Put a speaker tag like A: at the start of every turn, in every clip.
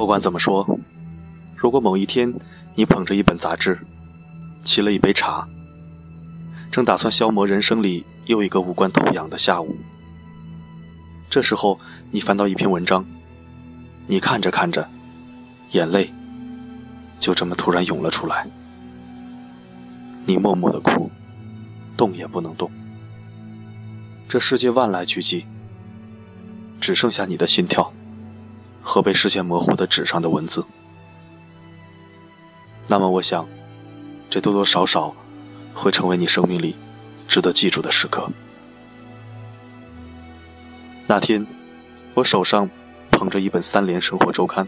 A: 不管怎么说，如果某一天你捧着一本杂志，沏了一杯茶，正打算消磨人生里又一个无关痛痒的下午，这时候你翻到一篇文章，你看着看着，眼泪就这么突然涌了出来，你默默的哭，动也不能动。这世界万籁俱寂，只剩下你的心跳和被视线模糊的纸上的文字。那么，我想，这多多少少会成为你生命里值得记住的时刻。那天，我手上捧着一本《三联生活周刊》，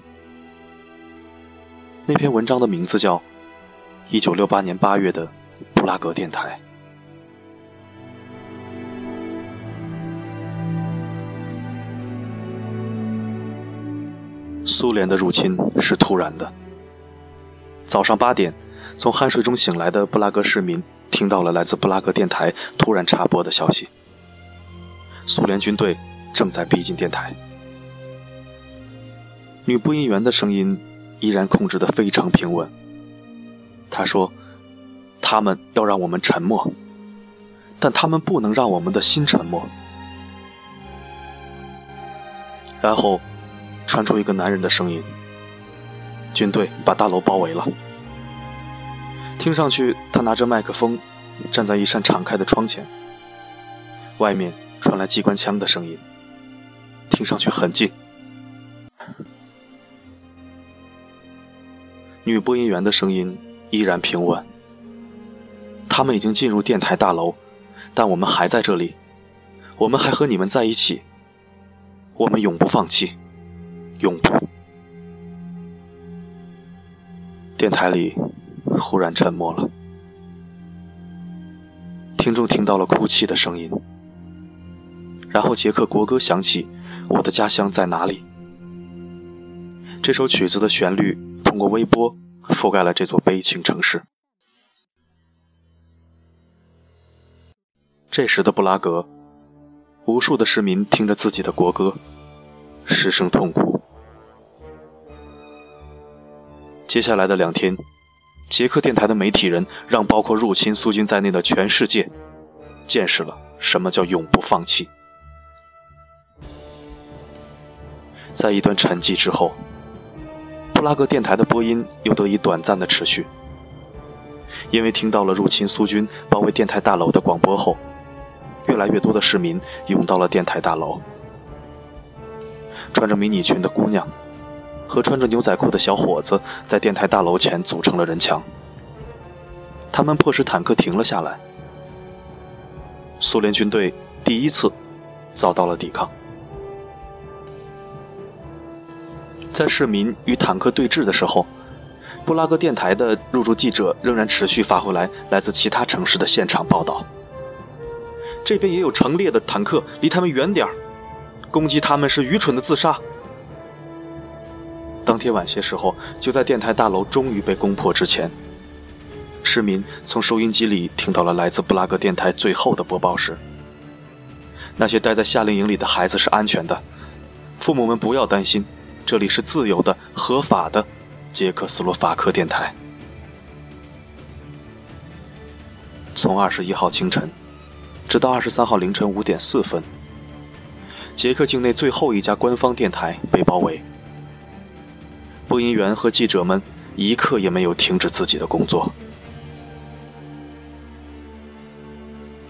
A: 那篇文章的名字叫《一九六八年八月的布拉格电台》。苏联的入侵是突然的。早上八点，从酣睡中醒来的布拉格市民听到了来自布拉格电台突然插播的消息：苏联军队正在逼近电台。女播音员的声音依然控制得非常平稳。她说：“他们要让我们沉默，但他们不能让我们的心沉默。”然后。传出一个男人的声音：“军队把大楼包围了。”听上去，他拿着麦克风，站在一扇敞开的窗前。外面传来机关枪的声音，听上去很近。女播音员的声音依然平稳：“他们已经进入电台大楼，但我们还在这里，我们还和你们在一起，我们永不放弃。”永不。电台里忽然沉默了，听众听到了哭泣的声音，然后捷克国歌响起，《我的家乡在哪里》。这首曲子的旋律通过微波覆盖了这座悲情城市。这时的布拉格，无数的市民听着自己的国歌，失声痛哭。接下来的两天，捷克电台的媒体人让包括入侵苏军在内的全世界见识了什么叫永不放弃。在一段沉寂之后，布拉格电台的播音又得以短暂的持续。因为听到了入侵苏军包围电台大楼的广播后，越来越多的市民涌到了电台大楼，穿着迷你裙的姑娘。和穿着牛仔裤的小伙子在电台大楼前组成了人墙，他们迫使坦克停了下来。苏联军队第一次遭到了抵抗。在市民与坦克对峙的时候，布拉格电台的入驻记者仍然持续发回来来自其他城市的现场报道。这边也有成列的坦克，离他们远点儿，攻击他们是愚蠢的自杀。当天晚些时候，就在电台大楼终于被攻破之前，市民从收音机里听到了来自布拉格电台最后的播报时：那些待在夏令营里的孩子是安全的，父母们不要担心，这里是自由的、合法的捷克斯洛伐克电台。从二十一号清晨，直到二十三号凌晨五点四分，捷克境内最后一家官方电台被包围。播音员和记者们一刻也没有停止自己的工作。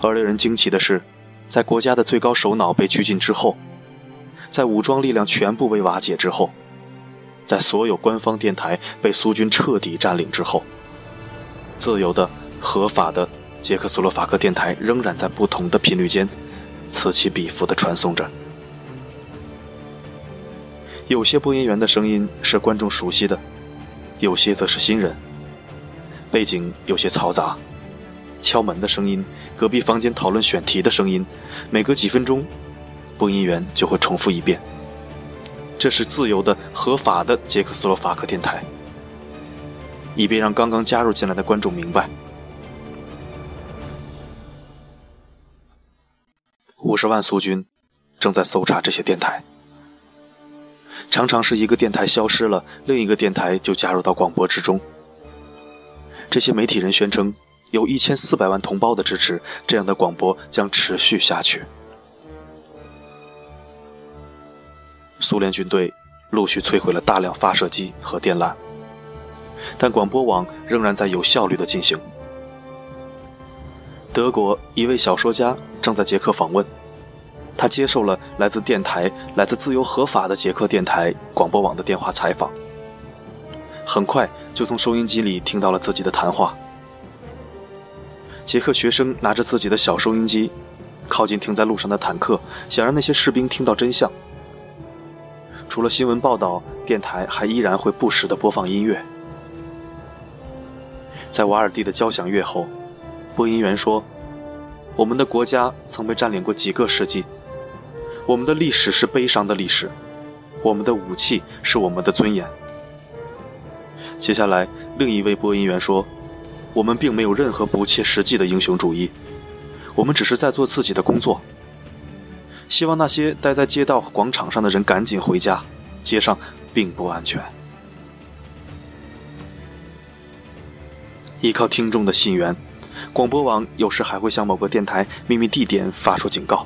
A: 而令人惊奇的是，在国家的最高首脑被拘禁之后，在武装力量全部被瓦解之后，在所有官方电台被苏军彻底占领之后，自由的、合法的捷克斯洛伐克电台仍然在不同的频率间此起彼伏地传送着。有些播音员的声音是观众熟悉的，有些则是新人。背景有些嘈杂，敲门的声音，隔壁房间讨论选题的声音，每隔几分钟，播音员就会重复一遍：“这是自由的、合法的捷克斯洛伐克电台。”以便让刚刚加入进来的观众明白，五十万苏军正在搜查这些电台。常常是一个电台消失了，另一个电台就加入到广播之中。这些媒体人宣称，有一千四百万同胞的支持，这样的广播将持续下去。苏联军队陆续摧毁了大量发射机和电缆，但广播网仍然在有效率的进行。德国一位小说家正在捷克访问。他接受了来自电台、来自自由合法的捷克电台广播网的电话采访，很快就从收音机里听到了自己的谈话。捷克学生拿着自己的小收音机，靠近停在路上的坦克，想让那些士兵听到真相。除了新闻报道，电台还依然会不时地播放音乐。在瓦尔蒂的交响乐后，播音员说：“我们的国家曾被占领过几个世纪。”我们的历史是悲伤的历史，我们的武器是我们的尊严。接下来，另一位播音员说：“我们并没有任何不切实际的英雄主义，我们只是在做自己的工作。希望那些待在街道和广场上的人赶紧回家，街上并不安全。”依靠听众的信源，广播网有时还会向某个电台秘密地点发出警告。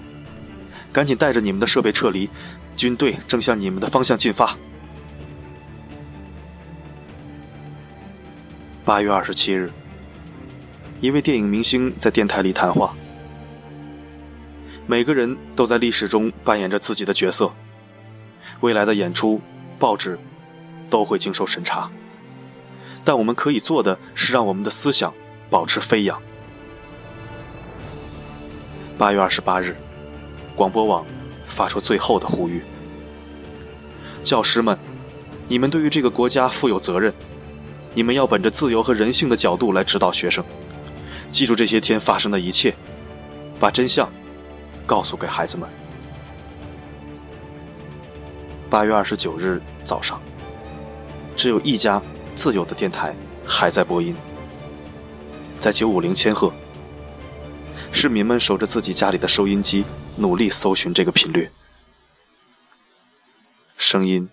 A: 赶紧带着你们的设备撤离，军队正向你们的方向进发。八月二十七日，一位电影明星在电台里谈话。每个人都在历史中扮演着自己的角色，未来的演出、报纸都会经受审查，但我们可以做的是让我们的思想保持飞扬。八月二十八日。广播网发出最后的呼吁：教师们，你们对于这个国家负有责任，你们要本着自由和人性的角度来指导学生，记住这些天发生的一切，把真相告诉给孩子们。八月二十九日早上，只有一家自由的电台还在播音，在九五零千赫，市民们守着自己家里的收音机。努力搜寻这个频率，声音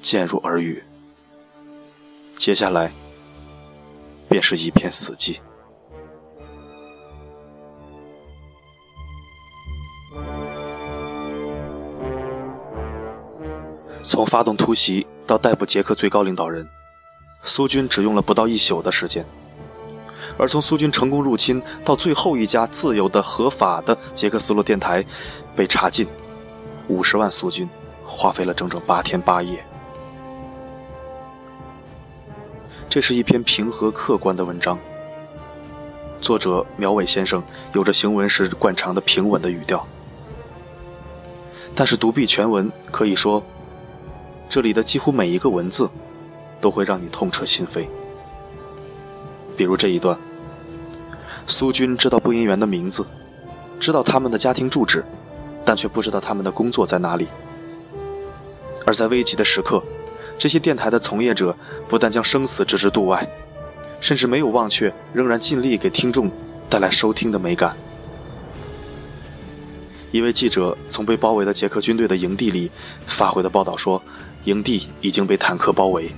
A: 渐入耳语，接下来便是一片死寂。从发动突袭到逮捕捷克最高领导人，苏军只用了不到一宿的时间。而从苏军成功入侵到最后一家自由的、合法的捷克斯洛电台被查禁，五十万苏军花费了整整八天八夜。这是一篇平和客观的文章，作者苗伟先生有着行文时惯常的平稳的语调，但是读毕全文，可以说，这里的几乎每一个文字都会让你痛彻心扉。比如这一段。苏军知道播音员的名字，知道他们的家庭住址，但却不知道他们的工作在哪里。而在危急的时刻，这些电台的从业者不但将生死置之度外，甚至没有忘却，仍然尽力给听众带来收听的美感。一位记者从被包围的捷克军队的营地里发回的报道说，营地已经被坦克包围，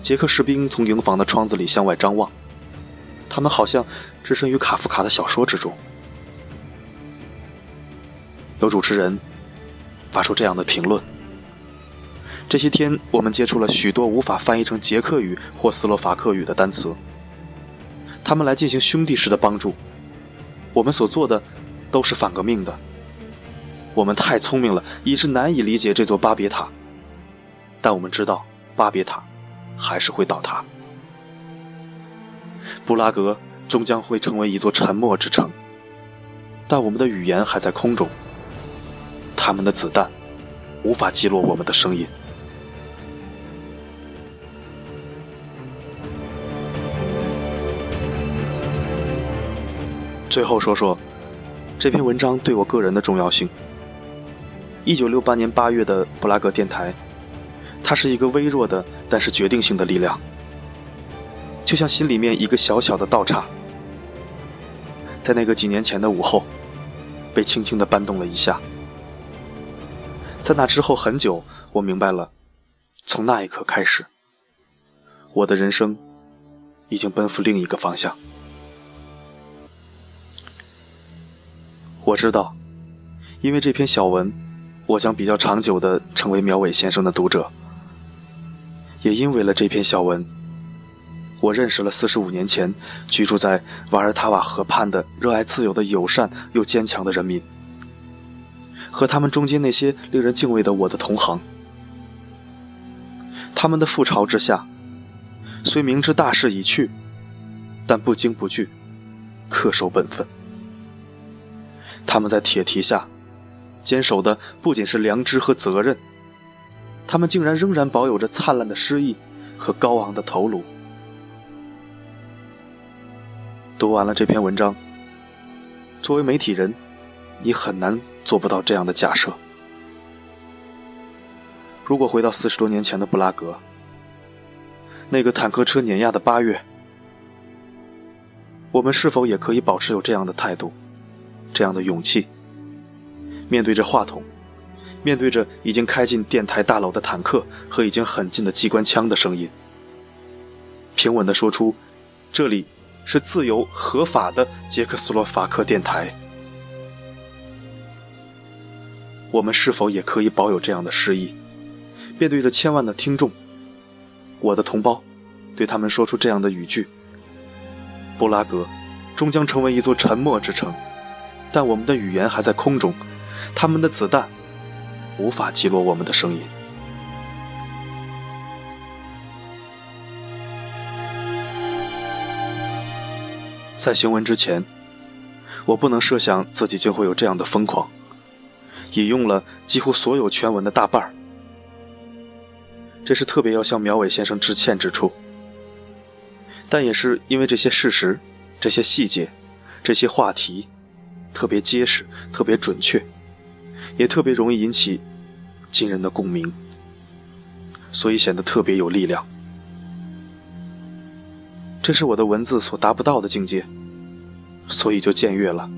A: 捷克士兵从营房的窗子里向外张望。他们好像置身于卡夫卡的小说之中。有主持人发出这样的评论：这些天，我们接触了许多无法翻译成捷克语或斯洛伐克语的单词。他们来进行兄弟式的帮助。我们所做的都是反革命的。我们太聪明了，以致难以理解这座巴别塔。但我们知道，巴别塔还是会倒塌。布拉格终将会成为一座沉默之城，但我们的语言还在空中。他们的子弹无法击落我们的声音。最后说说这篇文章对我个人的重要性。一九六八年八月的布拉格电台，它是一个微弱的但是决定性的力量。就像心里面一个小小的倒岔，在那个几年前的午后，被轻轻的搬动了一下。在那之后很久，我明白了从那一刻开始，我的人生已经奔赴另一个方向。我知道，因为这篇小文，我将比较长久的成为苗伟先生的读者。也因为了这篇小文，我认识了四十五年前居住在瓦尔塔瓦河畔的热爱自由的友善又坚强的人民，和他们中间那些令人敬畏的我的同行。他们的覆巢之下，虽明知大势已去，但不惊不惧，恪守本分。他们在铁蹄下坚守的不仅是良知和责任。他们竟然仍然保有着灿烂的诗意和高昂的头颅。读完了这篇文章，作为媒体人，你很难做不到这样的假设：如果回到四十多年前的布拉格，那个坦克车碾压的八月，我们是否也可以保持有这样的态度、这样的勇气，面对着话筒？面对着已经开进电台大楼的坦克和已经很近的机关枪的声音，平稳地说出：“这里是自由合法的捷克斯洛伐克电台。”我们是否也可以保有这样的诗意？面对着千万的听众，我的同胞，对他们说出这样的语句：“布拉格终将成为一座沉默之城，但我们的语言还在空中，他们的子弹。”无法击落我们的声音。在行文之前，我不能设想自己竟会有这样的疯狂，引用了几乎所有全文的大半儿。这是特别要向苗伟先生致歉之处，但也是因为这些事实、这些细节、这些话题特别结实、特别准确。也特别容易引起惊人的共鸣，所以显得特别有力量。这是我的文字所达不到的境界，所以就僭越了。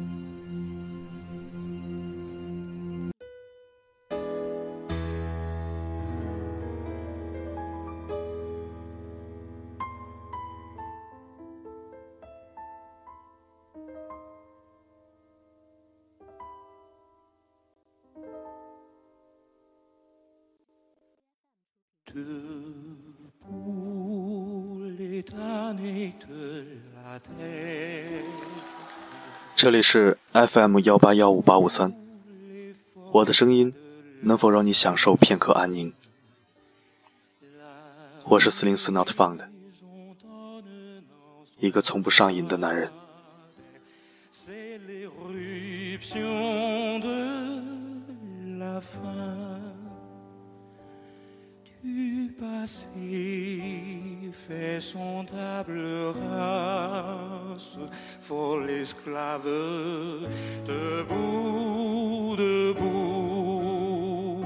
A: 这里是 FM 幺八幺五八五三，我的声音能否让你享受片刻安宁？我是四零四 Not Found，一个从不上瘾的男人。
B: Passer. Table rase, for l'esclave debout, debout.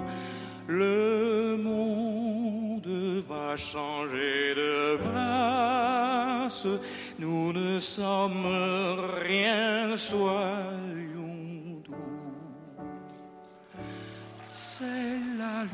B: Le monde va changer de place, nous ne sommes rien, soyons doux. C'est la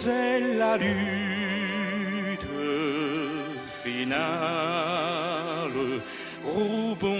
B: c'est la lutte finale. Roubaix